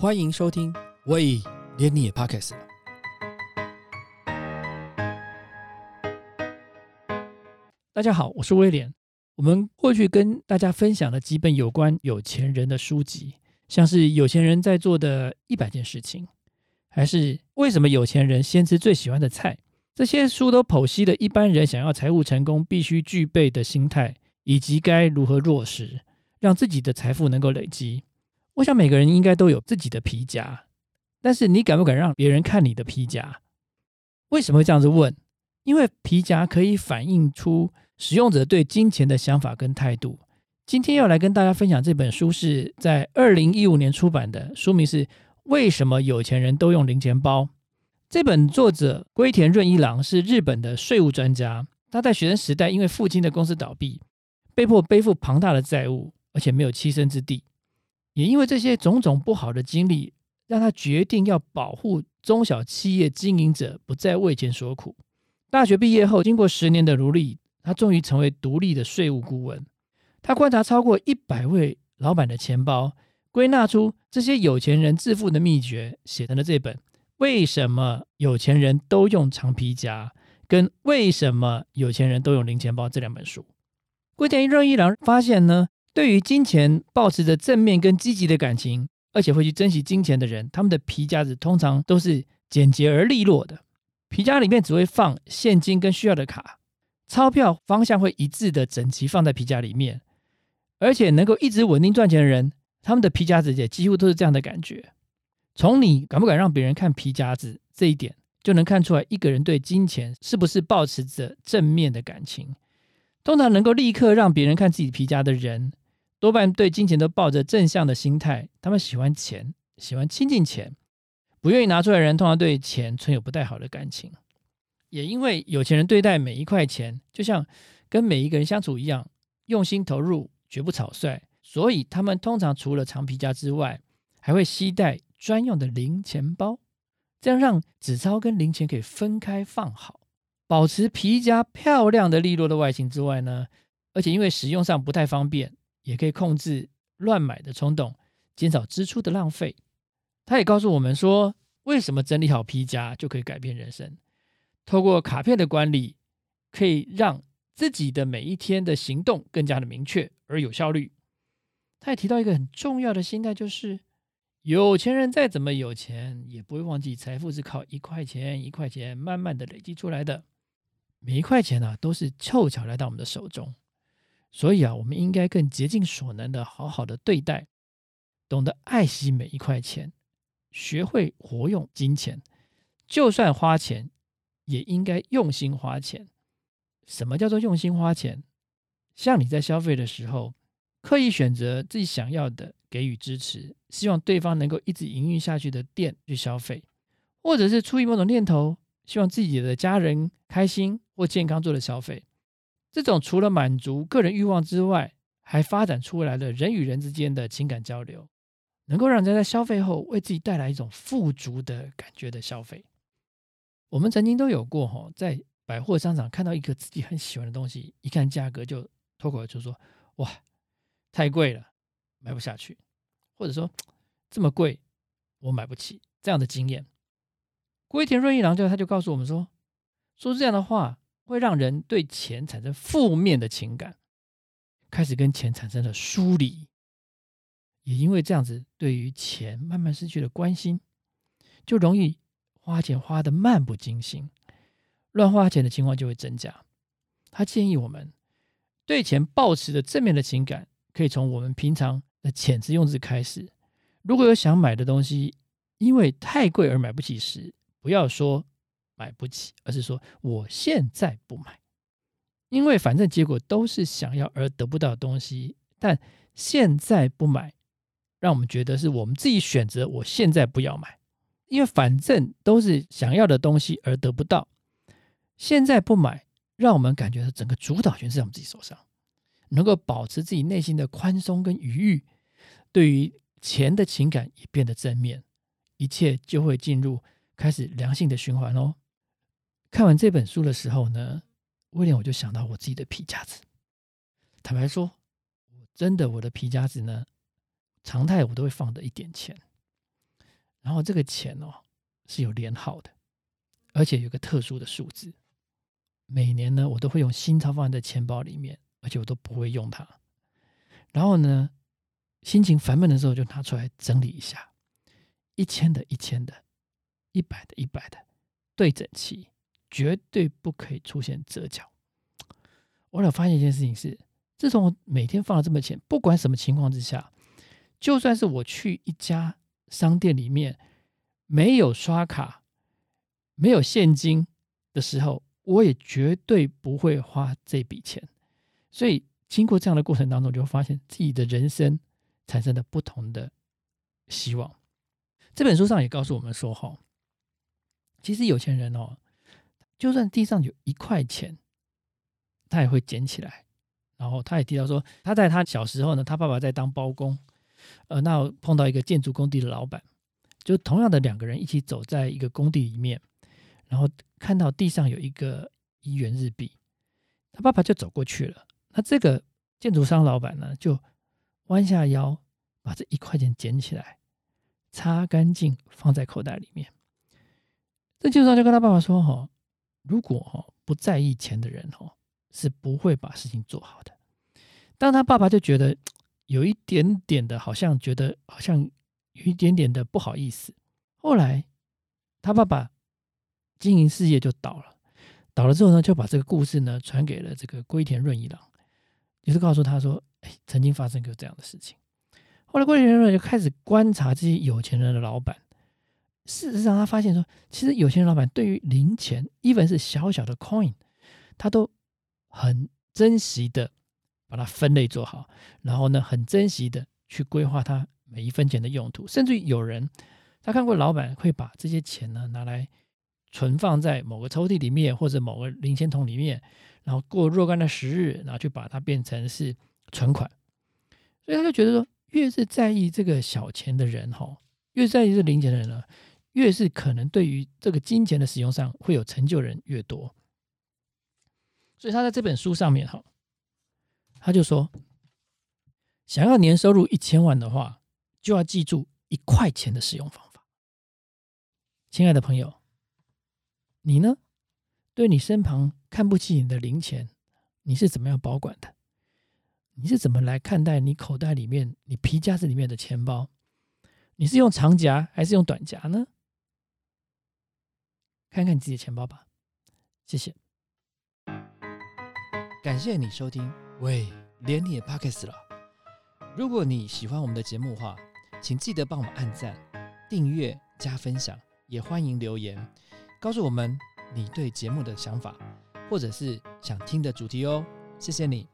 欢迎收听，喂，连你也 Pockets 了。大家好，我是威廉。我们过去跟大家分享了几本有关有钱人的书籍，像是有钱人在做的一百件事情，还是为什么有钱人先吃最喜欢的菜。这些书都剖析了一般人想要财务成功必须具备的心态，以及该如何落实，让自己的财富能够累积。我想每个人应该都有自己的皮夹，但是你敢不敢让别人看你的皮夹？为什么会这样子问？因为皮夹可以反映出使用者对金钱的想法跟态度。今天要来跟大家分享这本书是在二零一五年出版的，书名是《为什么有钱人都用零钱包》。这本作者龟田润一郎是日本的税务专家。他在学生时代因为父亲的公司倒闭，被迫背负庞大的债务，而且没有栖身之地。也因为这些种种不好的经历，让他决定要保护中小企业经营者不再为钱所苦。大学毕业后，经过十年的努力，他终于成为独立的税务顾问。他观察超过一百位老板的钱包，归纳出这些有钱人致富的秘诀，写成了这本。为什么有钱人都用长皮夹？跟为什么有钱人都用零钱包这两本书，龟田润一郎发现呢？对于金钱保持着正面跟积极的感情，而且会去珍惜金钱的人，他们的皮夹子通常都是简洁而利落的。皮夹里面只会放现金跟需要的卡，钞票方向会一致的整齐放在皮夹里面，而且能够一直稳定赚钱的人，他们的皮夹子也几乎都是这样的感觉。从你敢不敢让别人看皮夹子这一点，就能看出来一个人对金钱是不是保持着正面的感情。通常能够立刻让别人看自己皮夹的人，多半对金钱都抱着正向的心态。他们喜欢钱，喜欢亲近钱，不愿意拿出来的人，通常对钱存有不太好的感情。也因为有钱人对待每一块钱，就像跟每一个人相处一样，用心投入，绝不草率，所以他们通常除了长皮夹之外，还会携带。专用的零钱包，这样让纸钞跟零钱可以分开放好，保持皮夹漂亮的利落的外形之外呢，而且因为使用上不太方便，也可以控制乱买的冲动，减少支出的浪费。他也告诉我们说，为什么整理好皮夹就可以改变人生。透过卡片的管理，可以让自己的每一天的行动更加的明确而有效率。他也提到一个很重要的心态，就是。有钱人再怎么有钱，也不会忘记财富是靠一块钱一块钱慢慢的累积出来的。每一块钱呢，都是凑巧来到我们的手中，所以啊，我们应该更竭尽所能的好好的对待，懂得爱惜每一块钱，学会活用金钱。就算花钱，也应该用心花钱。什么叫做用心花钱？像你在消费的时候，刻意选择自己想要的。给予支持，希望对方能够一直营运下去的店去消费，或者是出于某种念头，希望自己的家人开心或健康做的消费。这种除了满足个人欲望之外，还发展出来了人与人之间的情感交流，能够让人在消费后为自己带来一种富足的感觉的消费。我们曾经都有过哈，在百货商场看到一个自己很喜欢的东西，一看价格就脱口而出说：“哇，太贵了。”买不下去，或者说这么贵，我买不起。这样的经验，龟田润一郎就他就告诉我们说，说这样的话会让人对钱产生负面的情感，开始跟钱产生了疏离，也因为这样子，对于钱慢慢失去了关心，就容易花钱花的漫不经心，乱花钱的情况就会增加。他建议我们对钱保持着正面的情感，可以从我们平常。的遣词用字开始，如果有想买的东西，因为太贵而买不起时，不要说买不起，而是说我现在不买，因为反正结果都是想要而得不到的东西。但现在不买，让我们觉得是我们自己选择，我现在不要买，因为反正都是想要的东西而得不到。现在不买，让我们感觉到整个主导权是在我们自己手上。能够保持自己内心的宽松跟愉悦，对于钱的情感也变得正面，一切就会进入开始良性的循环哦。看完这本书的时候呢，威廉我就想到我自己的皮夹子。坦白说，真的我的皮夹子呢，常态我都会放的一点钱。然后这个钱哦是有连号的，而且有个特殊的数字。每年呢，我都会用新钞放在钱包里面，而且我都不会用它。然后呢，心情烦闷的时候就拿出来整理一下，一千的一千的，一百的一百的，对整齐，绝对不可以出现折角。我有发现一件事情是，自从我每天放了这么钱，不管什么情况之下，就算是我去一家商店里面没有刷卡、没有现金的时候。我也绝对不会花这笔钱，所以经过这样的过程当中，就发现自己的人生产生了不同的希望。这本书上也告诉我们说，哈，其实有钱人哦，就算地上有一块钱，他也会捡起来。然后他也提到说，他在他小时候呢，他爸爸在当包工，呃，那碰到一个建筑工地的老板，就同样的两个人一起走在一个工地里面。然后看到地上有一个一元日币，他爸爸就走过去了。那这个建筑商老板呢，就弯下腰把这一块钱捡起来，擦干净放在口袋里面。这建筑商就跟他爸爸说：“哈，如果哈不在意钱的人哈，是不会把事情做好的。”当他爸爸就觉得有一点点的，好像觉得好像有一点点的不好意思。后来他爸爸。经营事业就倒了，倒了之后呢，就把这个故事呢传给了这个龟田润一郎，也是告诉他说：“哎，曾经发生过这样的事情。”后来龟田润就开始观察这些有钱人的老板，事实上他发现说，其实有钱人老板对于零钱，even 是小小的 coin，他都很珍惜的把它分类做好，然后呢，很珍惜的去规划它每一分钱的用途，甚至于有人他看过老板会把这些钱呢拿来。存放在某个抽屉里面，或者某个零钱筒里面，然后过若干的时日，然后去把它变成是存款。所以他就觉得说，越是在意这个小钱的人，哈，越在意这零钱的人呢，越是可能对于这个金钱的使用上会有成就人越多。所以他在这本书上面，哈，他就说，想要年收入一千万的话，就要记住一块钱的使用方法。亲爱的朋友。你呢？对你身旁看不起你的零钱，你是怎么样保管的？你是怎么来看待你口袋里面、你皮夹子里面的钱包？你是用长夹还是用短夹呢？看看你自己的钱包吧。谢谢，感谢你收听。喂，连你也 pocket 了。如果你喜欢我们的节目话，请记得帮我们按赞、订阅、加分享，也欢迎留言。告诉我们你对节目的想法，或者是想听的主题哦，谢谢你。